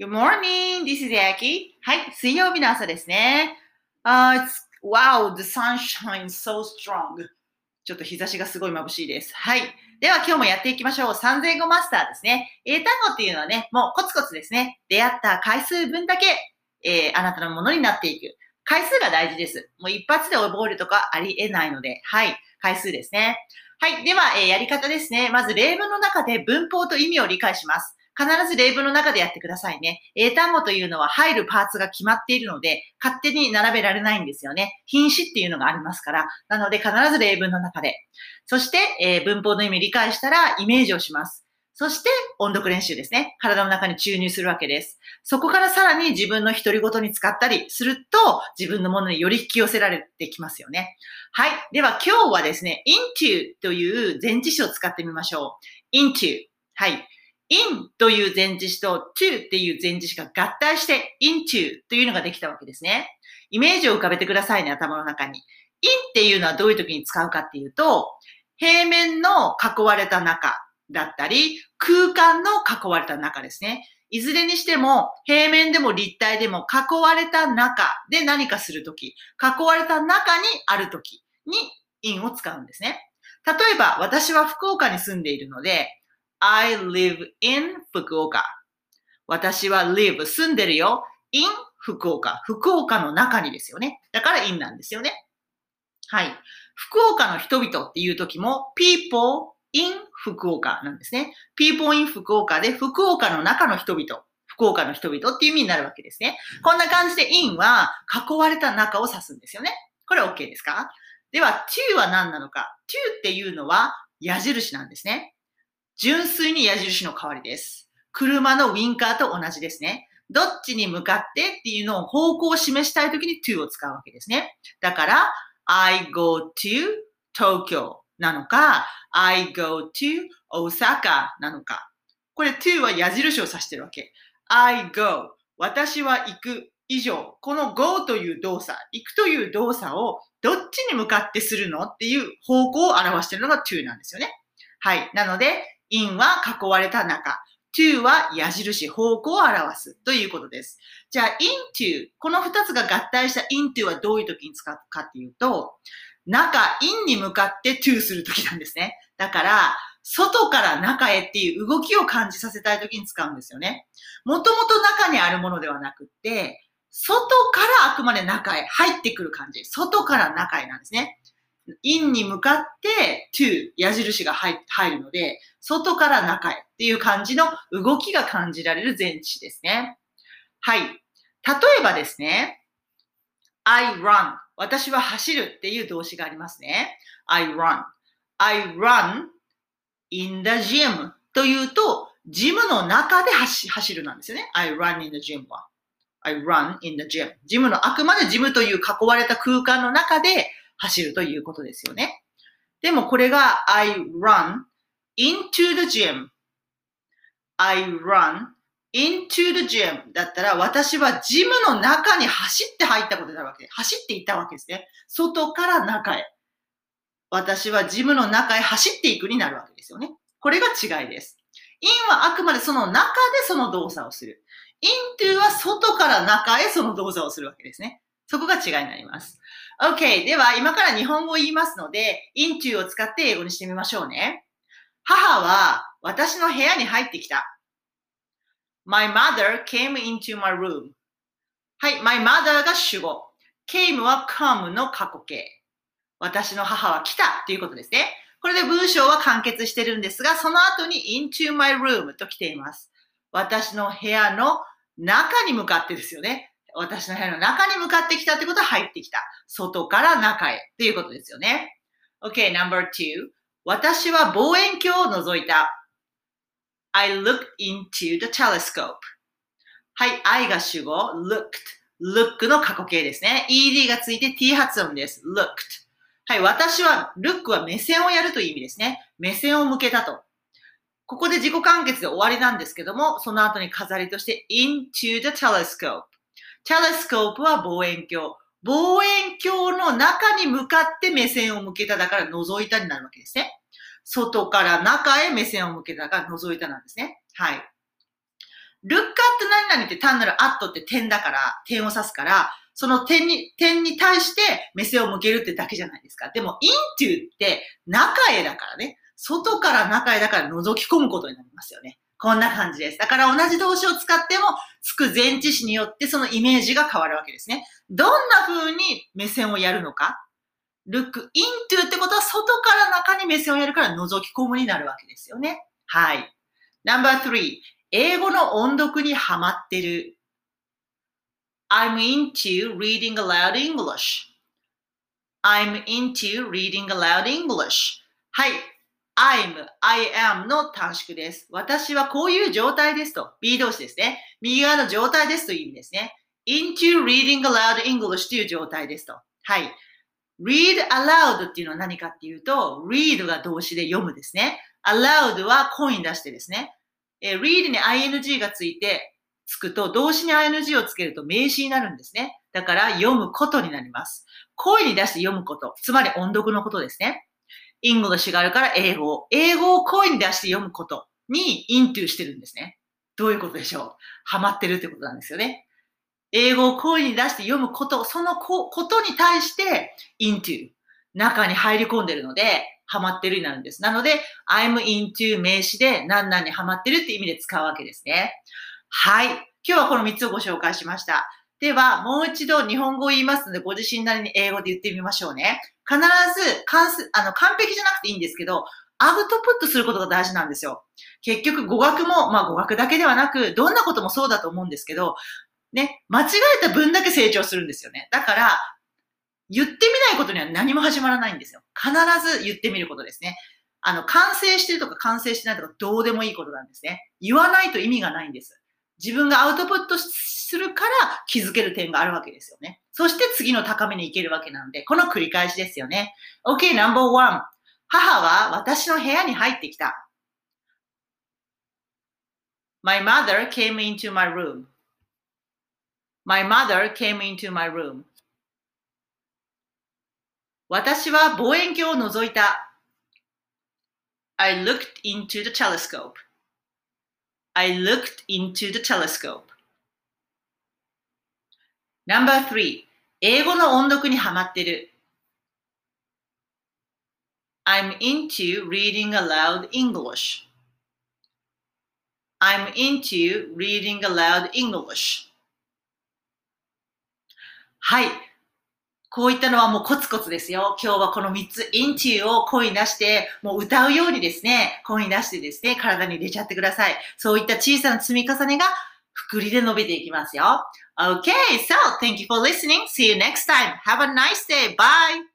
Good morning. This is Aki. はい、水曜日の朝ですね。Uh, wow, the sun shines so strong. ちょっと日差しがすごい眩しいです。はい。では今日もやっていきましょう。三千語マスターですね。英単語っていうのはね、もうコツコツですね。出会った回数分だけ、えー、あなたのものになっていく。回数が大事です。もう一発で覚えるとかありえないので、はい。回数ですね。はい。では、えー、やり方ですね。まず例文の中で文法と意味を理解します。必ず例文の中でやってくださいね。英単語というのは入るパーツが決まっているので、勝手に並べられないんですよね。品詞っていうのがありますから。なので必ず例文の中で。そして、えー、文法の意味理解したらイメージをします。そして、音読練習ですね。体の中に注入するわけです。そこからさらに自分の独り言に使ったりすると、自分のものにより引き寄せられてきますよね。はい。では今日はですね、into という前置詞を使ってみましょう。into。はい。In という前置詞と to っていう前置詞が合体して into というのができたわけですね。イメージを浮かべてくださいね、頭の中に。in っていうのはどういう時に使うかっていうと、平面の囲われた中だったり、空間の囲われた中ですね。いずれにしても、平面でも立体でも囲われた中で何かするとき、囲われた中にあるときに in を使うんですね。例えば、私は福岡に住んでいるので、I live in 福岡。私は live 住んでるよ。in 福岡。福岡の中にですよね。だから in なんですよね。はい。福岡の人々っていう時も people in 福岡なんですね。people in 福岡で福岡の中の人々。福岡の人々っていう意味になるわけですね。こんな感じで in は囲われた中を指すんですよね。これ OK ですか？では to は何なのか ?to っていうのは矢印なんですね。純粋に矢印の代わりです。車のウィンカーと同じですね。どっちに向かってっていうのを方向を示したいときに to を使うわけですね。だから、I go to Tokyo なのか、I go to Osaka なのか。これ to は矢印を指してるわけ。I go 私は行く以上。この go という動作、行くという動作をどっちに向かってするのっていう方向を表しているのが to なんですよね。はい。なので、in は囲われた中。to は矢印、方向を表すということです。じゃあ into、この二つが合体した into はどういう時に使うかっていうと、中、in に向かって to する時なんですね。だから、外から中へっていう動きを感じさせたい時に使うんですよね。もともと中にあるものではなくって、外からあくまで中へ入ってくる感じ。外から中へなんですね。In に向かって to 矢印が入るので、外から中へっていう感じの動きが感じられる前置詞ですね。はい。例えばですね、I run 私は走るっていう動詞がありますね。I run I run in the gym というと、ジムの中で走るなんですよね。I run in the gym は。I run in the gym. ジムの、あくまでジムという囲われた空間の中で走るということですよね。でもこれが I run into the gym. I run into the gym だったら私はジムの中に走って入ったことになるわけ。走っていったわけですね。外から中へ。私はジムの中へ走っていくになるわけですよね。これが違いです。in はあくまでその中でその動作をする。into は外から中へその動作をするわけですね。そこが違いになります。OK。では、今から日本語を言いますので、into を使って英語にしてみましょうね。母は私の部屋に入ってきた。My mother came into my room. はい、my mother が主語。came は come の過去形。私の母は来たということですね。これで文章は完結してるんですが、その後に into my room と来ています。私の部屋の中に向かってですよね。私の部屋の中に向かってきたってことは入ってきた。外から中へっていうことですよね。Okay, number two. 私は望遠鏡を覗いた。I looked into the telescope. はい、I が主語、looked。look の過去形ですね。ed がついて t 発音です。looked。はい、私は、look は目線をやるという意味ですね。目線を向けたと。ここで自己完結で終わりなんですけども、その後に飾りとして into the telescope。Telescope は望遠鏡。望遠鏡の中に向かって目線を向けただから覗いたになるわけですね。外から中へ目線を向けたから覗いたなんですね。はい。look at 何々って単なる at って点だから、点を指すから、その点に、点に対して目線を向けるってだけじゃないですか。でも into って中へだからね。外から中へだから覗き込むことになりますよね。こんな感じです。だから同じ動詞を使っても、つく前置詞によってそのイメージが変わるわけですね。どんな風に目線をやるのか look into ってことは外から中に目線をやるから覗き込むになるわけですよね。はい。No.3 英語の音読にハマってる。I'm into reading aloud English. I'm into reading aloud English. はい。I'm, I am の短縮です。私はこういう状態ですと。B 動詞ですね。右側の状態ですという意味ですね。into reading aloud English という状態ですと。はい。read aloud っていうのは何かっていうと、read が動詞で読むですね。aloud は声に出してですね。え read に ing がついて、つくと、動詞に ing をつけると名詞になるんですね。だから読むことになります。声に出して読むこと。つまり音読のことですね。English があるから英語。英語を声に出して読むことに into してるんですね。どういうことでしょう？ハマってるってことなんですよね。英語を声に出して読むこと、そのことに対して into 中に入り込んでるので、ハマってるになるんです。なので、I'm into 名詞で何々にハマってるって意味で使うわけですね。はい。今日はこの3つをご紹介しました。では、もう一度日本語を言いますので、ご自身なりに英語で言ってみましょうね。必ず完あの完璧じゃなくていいんですけど、アウトプットすることが大事なんですよ。結局語学も、まあ語学だけではなく、どんなこともそうだと思うんですけど、ね、間違えた分だけ成長するんですよね。だから、言ってみないことには何も始まらないんですよ。必ず言ってみることですね。あの、完成してるとか完成してないとかどうでもいいことなんですね。言わないと意味がないんです。自分がアウトプットするから気づける点があるわけですよね。そして次の高めに行けるわけなんで、この繰り返しですよね。OK, number one. 母は私の部屋に入ってきた。My mother came into my room. My mother came into my room. 私は望遠鏡を覗いた。I looked into the telescope. I looked into the telescope. Number three. 英語の音読にハマってる。I'm into reading aloud English. I'm into reading aloud English. はい。こういったのはもうコツコツですよ。今日はこの3つ、インチューを声に出して、もう歌うようにですね、声に出してですね、体に入れちゃってください。そういった小さな積み重ねが、くりで伸びていきますよ。Okay, so thank you for listening. See you next time. Have a nice day. Bye.